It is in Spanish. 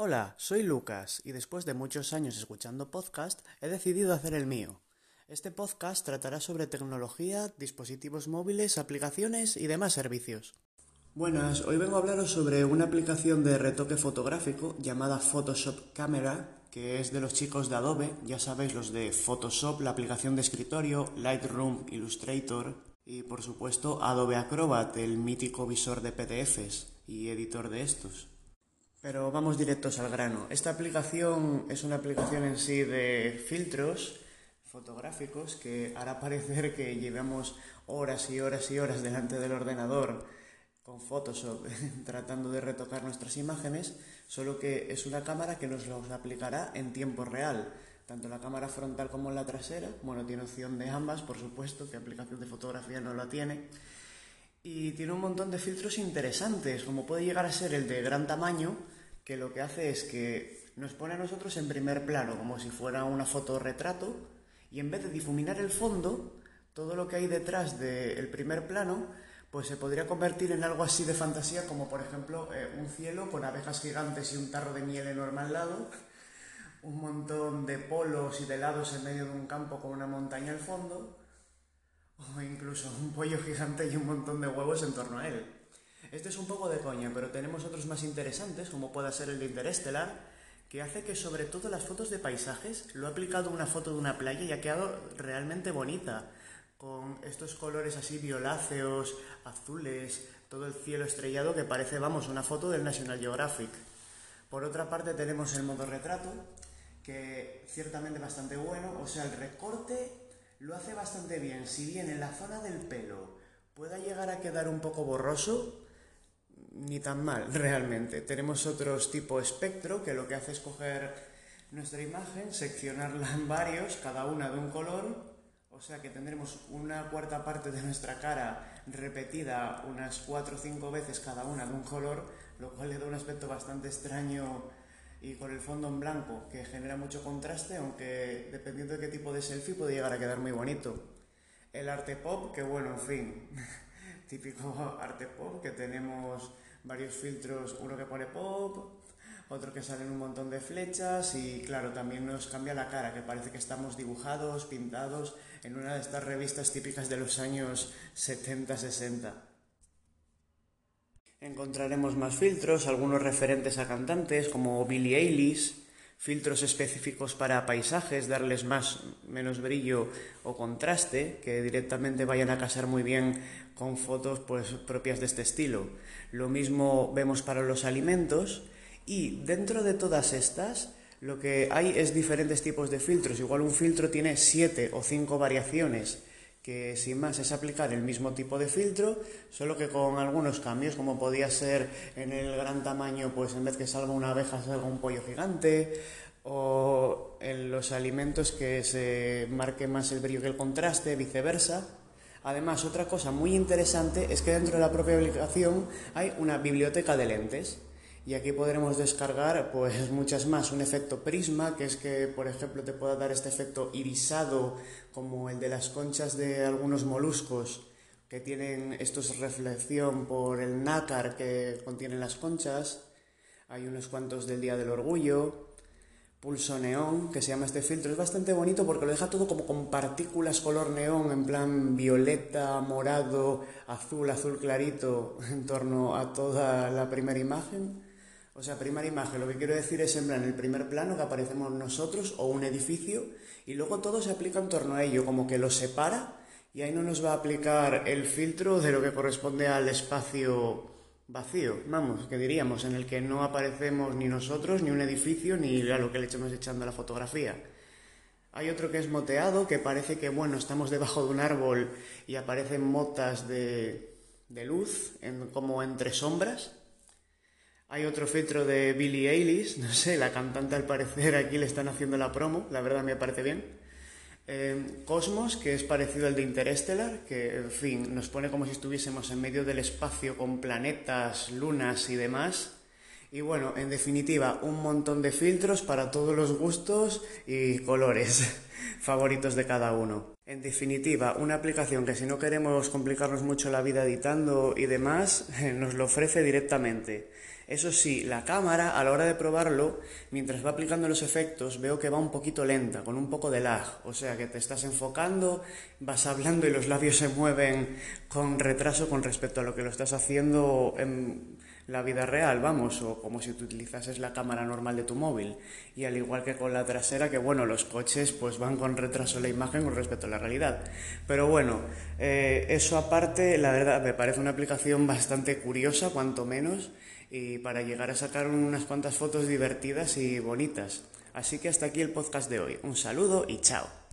Hola, soy Lucas y después de muchos años escuchando podcast he decidido hacer el mío. Este podcast tratará sobre tecnología, dispositivos móviles, aplicaciones y demás servicios. Buenas, hoy vengo a hablaros sobre una aplicación de retoque fotográfico llamada Photoshop Camera, que es de los chicos de Adobe, ya sabéis los de Photoshop, la aplicación de escritorio, Lightroom, Illustrator y por supuesto Adobe Acrobat, el mítico visor de PDFs y editor de estos. Pero vamos directos al grano. Esta aplicación es una aplicación en sí de filtros fotográficos que hará parecer que llevamos horas y horas y horas delante del ordenador con Photoshop tratando de retocar nuestras imágenes, solo que es una cámara que nos los aplicará en tiempo real, tanto la cámara frontal como la trasera. Bueno, tiene opción de ambas, por supuesto, que aplicación de fotografía no la tiene. Y tiene un montón de filtros interesantes, como puede llegar a ser el de gran tamaño, que lo que hace es que nos pone a nosotros en primer plano, como si fuera una foto retrato, y en vez de difuminar el fondo, todo lo que hay detrás del primer plano, pues se podría convertir en algo así de fantasía, como por ejemplo eh, un cielo con abejas gigantes y un tarro de miel enorme al lado, un montón de polos y de helados en medio de un campo con una montaña al fondo, o incluso un pollo gigante y un montón de huevos en torno a él. Este es un poco de coña, pero tenemos otros más interesantes, como puede ser el de Interestelar, que hace que sobre todo las fotos de paisajes lo ha aplicado una foto de una playa y ha quedado realmente bonita, con estos colores así violáceos, azules, todo el cielo estrellado que parece, vamos, una foto del National Geographic. Por otra parte tenemos el modo retrato, que ciertamente bastante bueno, o sea, el recorte lo hace bastante bien. Si bien en la zona del pelo pueda llegar a quedar un poco borroso, ni tan mal realmente. Tenemos otros tipo espectro, que lo que hace es coger nuestra imagen, seccionarla en varios, cada una de un color, o sea que tendremos una cuarta parte de nuestra cara repetida unas cuatro o cinco veces cada una de un color, lo cual le da un aspecto bastante extraño y con el fondo en blanco, que genera mucho contraste, aunque dependiendo de qué tipo de selfie puede llegar a quedar muy bonito. El arte pop, que bueno, en fin, típico arte pop, que tenemos varios filtros, uno que pone pop, otro que salen un montón de flechas y claro, también nos cambia la cara, que parece que estamos dibujados, pintados en una de estas revistas típicas de los años 70-60. Encontraremos más filtros, algunos referentes a cantantes como Billie Eilish, filtros específicos para paisajes, darles más, menos brillo o contraste, que directamente vayan a casar muy bien con fotos pues, propias de este estilo. Lo mismo vemos para los alimentos y dentro de todas estas lo que hay es diferentes tipos de filtros. Igual un filtro tiene siete o cinco variaciones que sin más es aplicar el mismo tipo de filtro, solo que con algunos cambios, como podía ser en el gran tamaño, pues en vez que salga una abeja salga un pollo gigante, o en los alimentos que se marque más el brillo que el contraste, viceversa. Además, otra cosa muy interesante es que dentro de la propia aplicación hay una biblioteca de lentes y aquí podremos descargar pues muchas más. Un efecto prisma, que es que por ejemplo te pueda dar este efecto irisado como el de las conchas de algunos moluscos que tienen estos reflexión por el nácar que contienen las conchas. Hay unos cuantos del Día del Orgullo. Pulso neón, que se llama este filtro, es bastante bonito porque lo deja todo como con partículas color neón, en plan violeta, morado, azul, azul clarito, en torno a toda la primera imagen. O sea, primera imagen, lo que quiero decir es en el primer plano que aparecemos nosotros o un edificio y luego todo se aplica en torno a ello, como que lo separa y ahí no nos va a aplicar el filtro de lo que corresponde al espacio vacío, vamos, que diríamos, en el que no aparecemos ni nosotros, ni un edificio, ni a lo que le estamos echando la fotografía. Hay otro que es moteado, que parece que, bueno, estamos debajo de un árbol y aparecen motas de, de luz, como entre sombras. Hay otro filtro de Billie Eilish, no sé, la cantante al parecer aquí le están haciendo la promo, la verdad me parece bien. Eh, Cosmos, que es parecido al de Interstellar, que en fin nos pone como si estuviésemos en medio del espacio con planetas, lunas y demás. Y bueno, en definitiva, un montón de filtros para todos los gustos y colores favoritos de cada uno. En definitiva, una aplicación que si no queremos complicarnos mucho la vida editando y demás, nos lo ofrece directamente. Eso sí, la cámara a la hora de probarlo, mientras va aplicando los efectos, veo que va un poquito lenta, con un poco de lag. O sea que te estás enfocando, vas hablando y los labios se mueven con retraso con respecto a lo que lo estás haciendo en la vida real, vamos, o como si tú utilizases la cámara normal de tu móvil. Y al igual que con la trasera, que bueno, los coches pues van con retraso la imagen con respecto a la realidad. Pero bueno, eh, eso aparte, la verdad me parece una aplicación bastante curiosa, cuanto menos, y para llegar a sacar unas cuantas fotos divertidas y bonitas. Así que hasta aquí el podcast de hoy. Un saludo y chao.